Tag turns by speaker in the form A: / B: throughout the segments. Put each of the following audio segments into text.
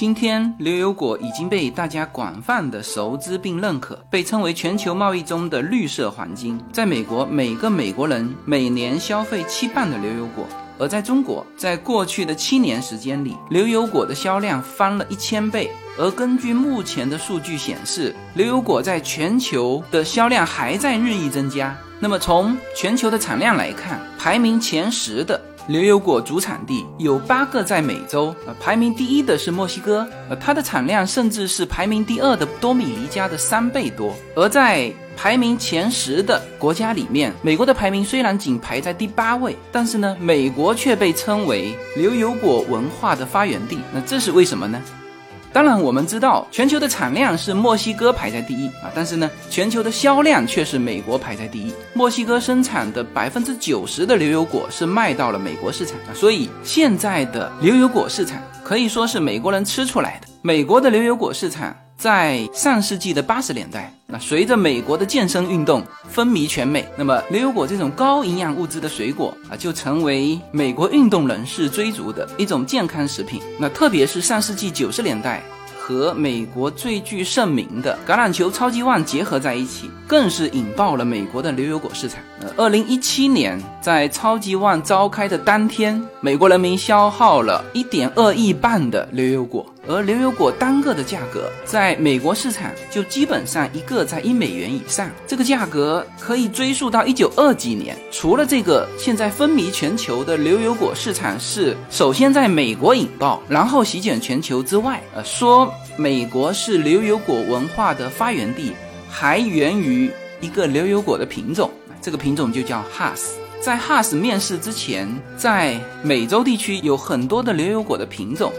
A: 今天牛油果已经被大家广泛的熟知并认可，被称为全球贸易中的绿色黄金。在美国，每个美国人每年消费七磅的牛油果；而在中国，在过去的七年时间里，牛油果的销量翻了一千倍。而根据目前的数据显示，牛油果在全球的销量还在日益增加。那么从全球的产量来看，排名前十的。牛油果主产地有八个在美洲，呃，排名第一的是墨西哥，呃，它的产量甚至是排名第二的多米尼加的三倍多。而在排名前十的国家里面，美国的排名虽然仅排在第八位，但是呢，美国却被称为牛油果文化的发源地。那这是为什么呢？当然，我们知道全球的产量是墨西哥排在第一啊，但是呢，全球的销量却是美国排在第一。墨西哥生产的百分之九十的牛油果是卖到了美国市场啊，所以现在的牛油果市场可以说是美国人吃出来的。美国的牛油果市场。在上世纪的八十年代，那随着美国的健身运动风靡全美，那么牛油果这种高营养物质的水果啊，就成为美国运动人士追逐的一种健康食品。那特别是上世纪九十年代。和美国最具盛名的橄榄球超级碗结合在一起，更是引爆了美国的牛油果市场。呃，二零一七年在超级碗召开的当天，美国人民消耗了一点二亿磅的牛油果，而牛油果单个的价格在美国市场就基本上一个在一美元以上。这个价格可以追溯到一九二几年。除了这个现在风靡全球的牛油果市场是首先在美国引爆，然后席卷全球之外，呃，说。美国是牛油果文化的发源地，还源于一个牛油果的品种，这个品种就叫哈斯。在哈斯面世之前，在美洲地区有很多的牛油果的品种，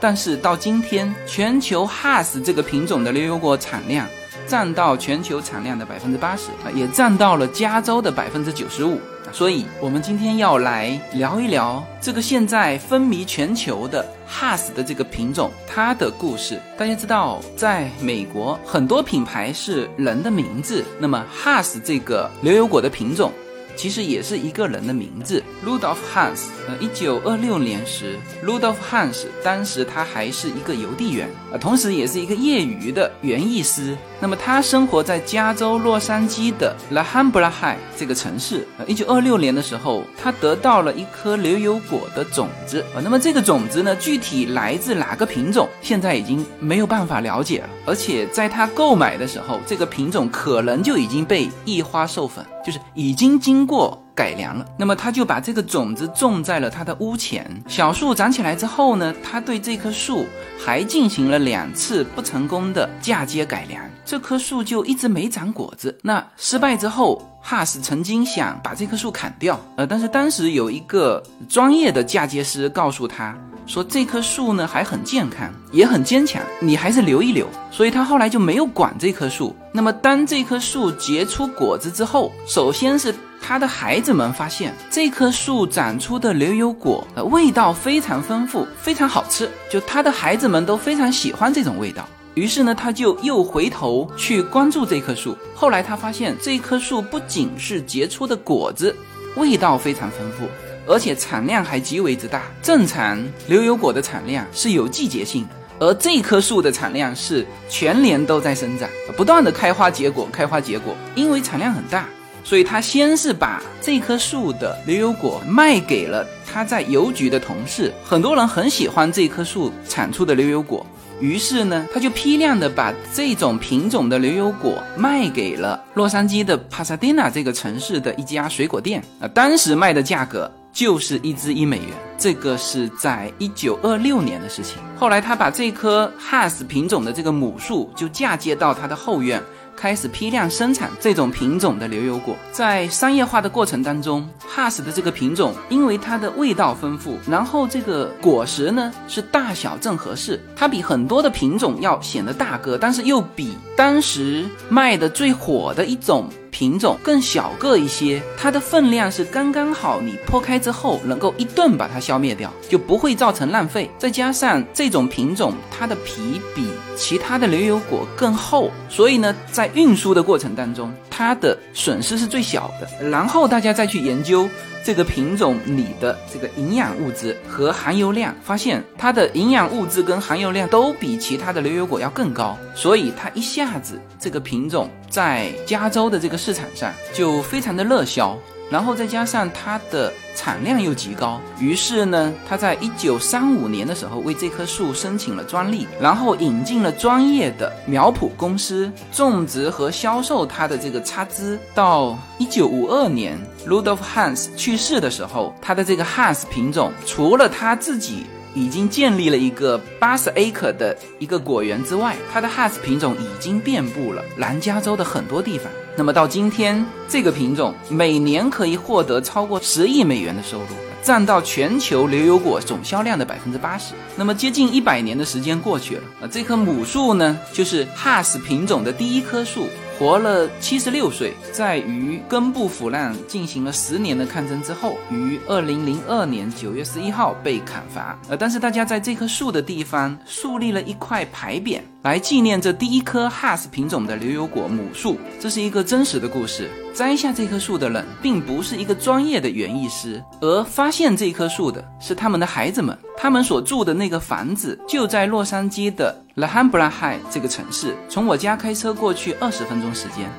A: 但是到今天，全球哈斯这个品种的牛油果产量占到全球产量的百分之八十啊，也占到了加州的百分之九十五。所以，我们今天要来聊一聊这个现在风靡全球的哈斯的这个品种，它的故事。大家知道，在美国，很多品牌是人的名字，那么哈斯这个牛油果的品种。其实也是一个人的名字，Rudolf Hans。呃，一九二六年时，Rudolf Hans 当时他还是一个邮递员，呃，同时也是一个业余的园艺师。那么他生活在加州洛杉矶的 La h a m b r a High 这个城市。呃，一九二六年的时候，他得到了一颗牛油果的种子。啊，那么这个种子呢，具体来自哪个品种，现在已经没有办法了解了。而且在他购买的时候，这个品种可能就已经被异花授粉。就是已经经过改良了，那么他就把这个种子种在了他的屋前。小树长起来之后呢，他对这棵树还进行了两次不成功的嫁接改良，这棵树就一直没长果子。那失败之后，哈斯曾经想把这棵树砍掉，呃，但是当时有一个专业的嫁接师告诉他。说这棵树呢还很健康，也很坚强，你还是留一留。所以他后来就没有管这棵树。那么当这棵树结出果子之后，首先是他的孩子们发现这棵树长出的牛油果呃味道非常丰富，非常好吃，就他的孩子们都非常喜欢这种味道。于是呢，他就又回头去关注这棵树。后来他发现这棵树不仅是结出的果子味道非常丰富。而且产量还极为之大。正常牛油果的产量是有季节性，而这棵树的产量是全年都在生长，不断的开花结果，开花结果。因为产量很大，所以他先是把这棵树的牛油果卖给了他在邮局的同事。很多人很喜欢这棵树产出的牛油果，于是呢，他就批量的把这种品种的牛油果卖给了洛杉矶的帕萨迪纳这个城市的一家水果店。啊，当时卖的价格。就是一支一美元，这个是在一九二六年的事情。后来他把这棵哈斯品种的这个母树就嫁接到他的后院。开始批量生产这种品种的牛油果，在商业化的过程当中，哈斯的这个品种因为它的味道丰富，然后这个果实呢是大小正合适，它比很多的品种要显得大个，但是又比当时卖的最火的一种品种更小个一些，它的分量是刚刚好，你剖开之后能够一顿把它消灭掉，就不会造成浪费。再加上这种品种，它的皮比其他的牛油果更厚，所以呢，在运输的过程当中，它的损失是最小的。然后大家再去研究这个品种里的这个营养物质和含油量，发现它的营养物质跟含油量都比其他的牛油果要更高，所以它一下子这个品种在加州的这个市场上就非常的热销。然后再加上它的产量又极高，于是呢，他在一九三五年的时候为这棵树申请了专利，然后引进了专业的苗圃公司种植和销售它的这个插枝。到一九五二年，Rudolf Hans 去世的时候，他的这个 Hans 品种除了他自己。已经建立了一个八十 acre 的一个果园之外，它的 Has 品种已经遍布了南加州的很多地方。那么到今天，这个品种每年可以获得超过十亿美元的收入，占到全球牛油果总销量的百分之八十。那么接近一百年的时间过去了，啊，这棵母树呢，就是 Has 品种的第一棵树。活了七十六岁，在与根部腐烂进行了十年的抗争之后，于二零零二年九月十一号被砍伐。呃，但是大家在这棵树的地方树立了一块牌匾，来纪念这第一棵哈斯品种的牛油果母树。这是一个真实的故事。摘下这棵树的人，并不是一个专业的园艺师，而发现这棵树的是他们的孩子们。他们所住的那个房子就在洛杉矶的 La Habra High 这个城市，从我家开车过去二十分钟时间。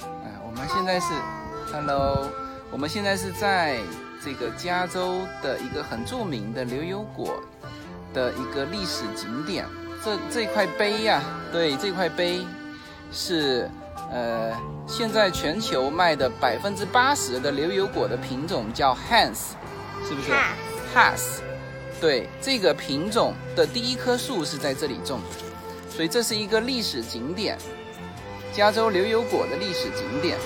A: 哎，我们现在是，Hello，我们现在是在这个加州的一个很著名的牛油果的一个历史景点。这这块碑呀，对，这块碑是。呃，现在全球卖的百分之八十的牛油果的品种叫 Hans，是不是？Has，对，这个品种的第一棵树是在这里种的，所以这是一个历史景点，加州牛油果的历史景点。